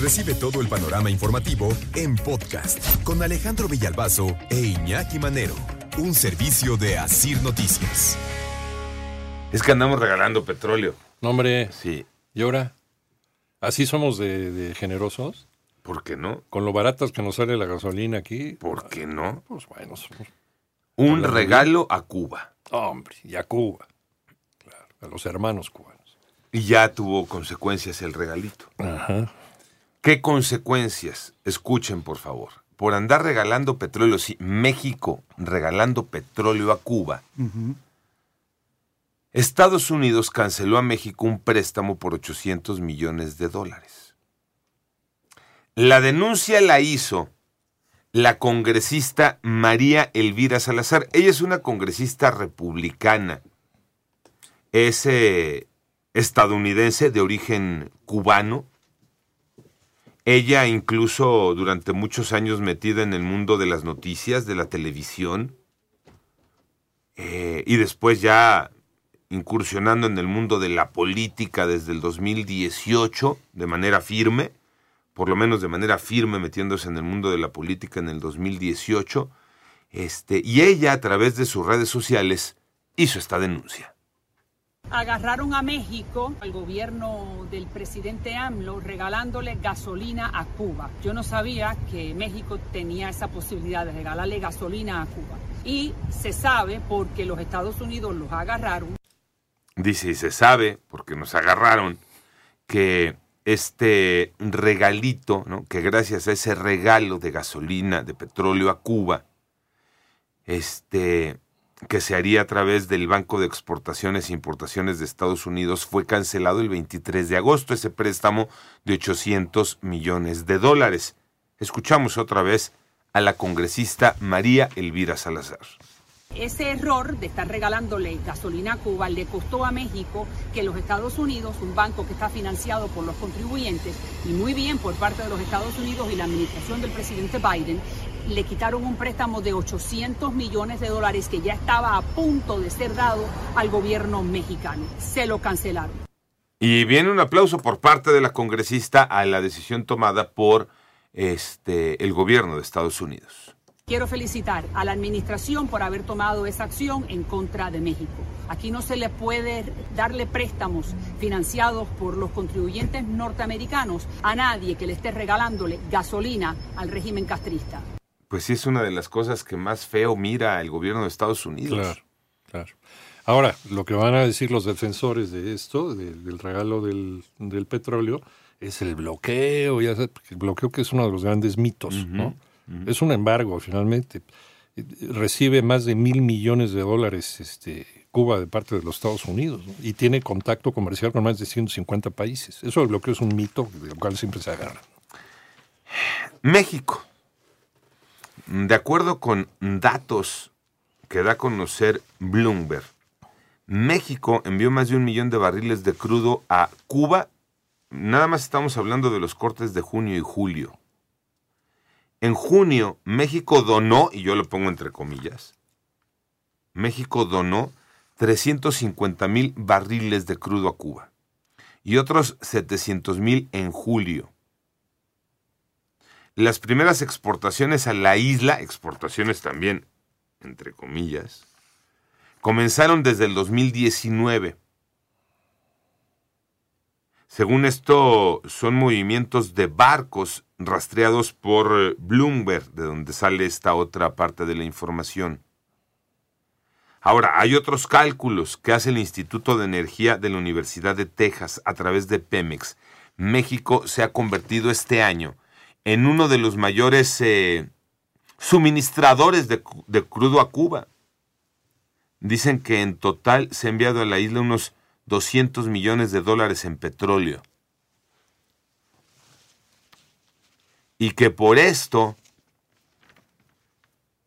Recibe todo el panorama informativo en podcast con Alejandro Villalbazo e Iñaki Manero, un servicio de Asir Noticias. Es que andamos regalando petróleo. No, hombre, Sí. ¿y ahora? ¿Así somos de, de generosos? ¿Por qué no? Con lo baratas que nos sale la gasolina aquí. ¿Por qué no? Pues bueno, somos- Un regalo a Cuba. hombre, y a Cuba. Claro, a los hermanos cubanos. Y ya tuvo consecuencias el regalito. Ajá. ¿Qué consecuencias? Escuchen, por favor. Por andar regalando petróleo, sí, México regalando petróleo a Cuba. Estados Unidos canceló a México un préstamo por 800 millones de dólares. La denuncia la hizo la congresista María Elvira Salazar. Ella es una congresista republicana. Es eh, estadounidense de origen cubano. Ella incluso durante muchos años metida en el mundo de las noticias, de la televisión, eh, y después ya incursionando en el mundo de la política desde el 2018 de manera firme, por lo menos de manera firme metiéndose en el mundo de la política en el 2018, este, y ella a través de sus redes sociales hizo esta denuncia. Agarraron a México, al gobierno del presidente AMLO, regalándole gasolina a Cuba. Yo no sabía que México tenía esa posibilidad de regalarle gasolina a Cuba. Y se sabe porque los Estados Unidos los agarraron. Dice, y se sabe, porque nos agarraron, que este regalito, que gracias a ese regalo de gasolina, de petróleo a Cuba, este, que se haría a través del Banco de Exportaciones e Importaciones de Estados Unidos, fue cancelado el 23 de agosto, ese préstamo de 800 millones de dólares. Escuchamos otra vez a la congresista María Elvira Salazar. Ese error de estar regalándole gasolina a Cuba le costó a México que los Estados Unidos, un banco que está financiado por los contribuyentes y muy bien por parte de los Estados Unidos y la administración del presidente Biden, le quitaron un préstamo de 800 millones de dólares que ya estaba a punto de ser dado al gobierno mexicano. Se lo cancelaron. Y viene un aplauso por parte de la congresista a la decisión tomada por este el gobierno de Estados Unidos. Quiero felicitar a la administración por haber tomado esa acción en contra de México. Aquí no se le puede darle préstamos financiados por los contribuyentes norteamericanos a nadie que le esté regalándole gasolina al régimen castrista. Pues sí es una de las cosas que más feo mira el gobierno de Estados Unidos. Claro, claro. Ahora, lo que van a decir los defensores de esto, de- del regalo del, del petróleo, es el bloqueo, ya sabes, el bloqueo que es uno de los grandes mitos, ¿no? Es un embargo, finalmente. Recibe más de mil millones de dólares este, Cuba de parte de los Estados Unidos ¿no? y tiene contacto comercial con más de 150 países. Eso del bloqueo es un mito del cual siempre se agarra. México. De acuerdo con datos que da a conocer Bloomberg, México envió más de un millón de barriles de crudo a Cuba. Nada más estamos hablando de los cortes de junio y julio. En junio, México donó, y yo lo pongo entre comillas, México donó 350 mil barriles de crudo a Cuba y otros 700 mil en julio. Las primeras exportaciones a la isla, exportaciones también, entre comillas, comenzaron desde el 2019. Según esto, son movimientos de barcos rastreados por eh, Bloomberg, de donde sale esta otra parte de la información. Ahora, hay otros cálculos que hace el Instituto de Energía de la Universidad de Texas a través de Pemex. México se ha convertido este año en uno de los mayores eh, suministradores de, de crudo a Cuba. Dicen que en total se ha enviado a la isla unos 200 millones de dólares en petróleo. Y que por esto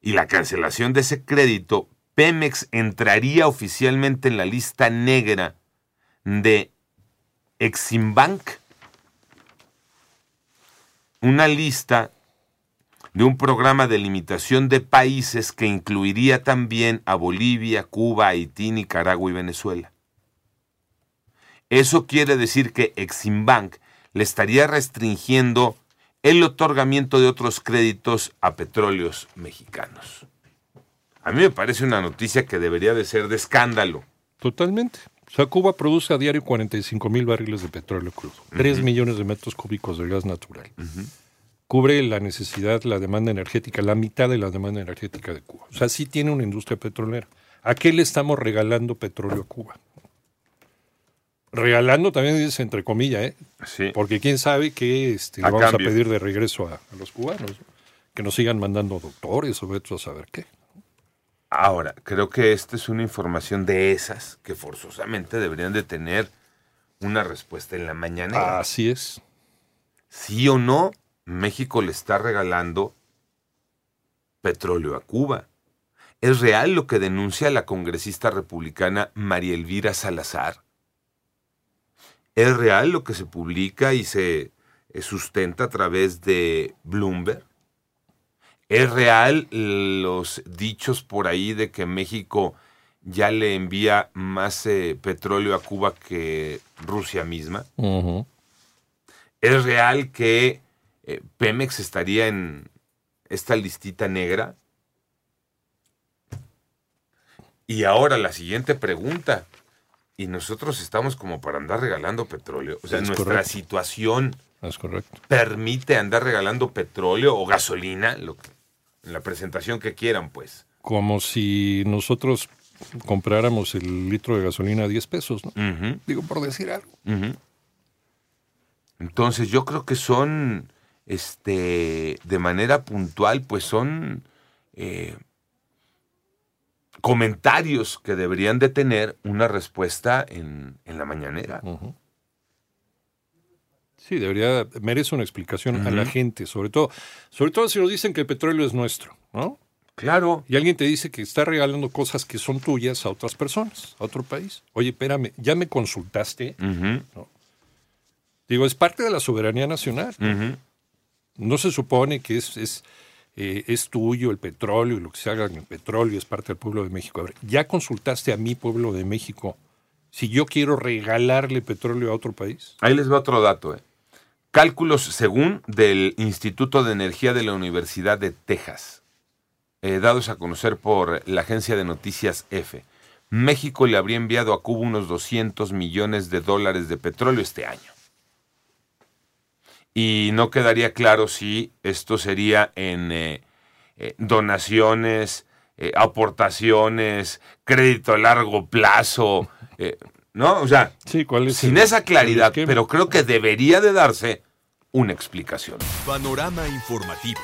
y la cancelación de ese crédito, Pemex entraría oficialmente en la lista negra de Eximbank, una lista de un programa de limitación de países que incluiría también a Bolivia, Cuba, Haití, Nicaragua y Venezuela. Eso quiere decir que Eximbank le estaría restringiendo el otorgamiento de otros créditos a petróleos mexicanos. A mí me parece una noticia que debería de ser de escándalo. Totalmente. O sea, Cuba produce a diario 45 mil barriles de petróleo crudo, 3 millones de metros cúbicos de gas natural. Cubre la necesidad, la demanda energética, la mitad de la demanda energética de Cuba. O sea, sí tiene una industria petrolera. ¿A qué le estamos regalando petróleo a Cuba? Regalando también dice entre comillas, ¿eh? Sí. Porque quién sabe qué este, le vamos cambio. a pedir de regreso a, a los cubanos. ¿no? Que nos sigan mandando doctores o vete a saber qué. Ahora, creo que esta es una información de esas que forzosamente deberían de tener una respuesta en la mañana. Así es. Sí o no, México le está regalando petróleo a Cuba. ¿Es real lo que denuncia la congresista republicana María Elvira Salazar? ¿Es real lo que se publica y se eh, sustenta a través de Bloomberg? ¿Es real los dichos por ahí de que México ya le envía más eh, petróleo a Cuba que Rusia misma? ¿Es real que eh, Pemex estaría en esta listita negra? Y ahora la siguiente pregunta. ¿Y nosotros estamos como para andar regalando petróleo? O sea, Es nuestra correcto. situación Es correcto. permite andar regalando petróleo o gasolina, lo que- la presentación que quieran, pues. Como si nosotros compráramos el litro de gasolina a 10 pesos, ¿no? Digo, por decir algo. Entonces, yo creo que son, este, de manera puntual, pues son eh, comentarios que deberían de tener una respuesta en, en la mañanera. Sí, debería, merece una explicación a la gente, sobre todo, sobre todo si nos dicen que el petróleo es nuestro, ¿no? Claro. Y alguien te dice que está regalando cosas que son tuyas a otras personas, a otro país. Oye, espérame, ¿ya me consultaste? Digo, es parte de la soberanía nacional. No se supone que es, es, eh, es tuyo el petróleo y lo que se haga en el petróleo es parte del pueblo de México. A ver, ¿ya consultaste a mi pueblo de México si yo quiero regalarle petróleo a otro país? Ahí les va otro dato. eh. Cálculos según del Instituto de Energía de la Universidad de Texas, eh, dados a conocer por la agencia de noticias EFE. México le habría enviado a Cuba unos 200 millones de dólares de petróleo este año. Y no quedaría claro si esto sería en eh, eh, donaciones, aportaciones, crédito a largo plazo, ¿no? O sea, Sí, ¿cuál es sin el- esa claridad, pero creo que debería de darse una explicación. Panorama informativo.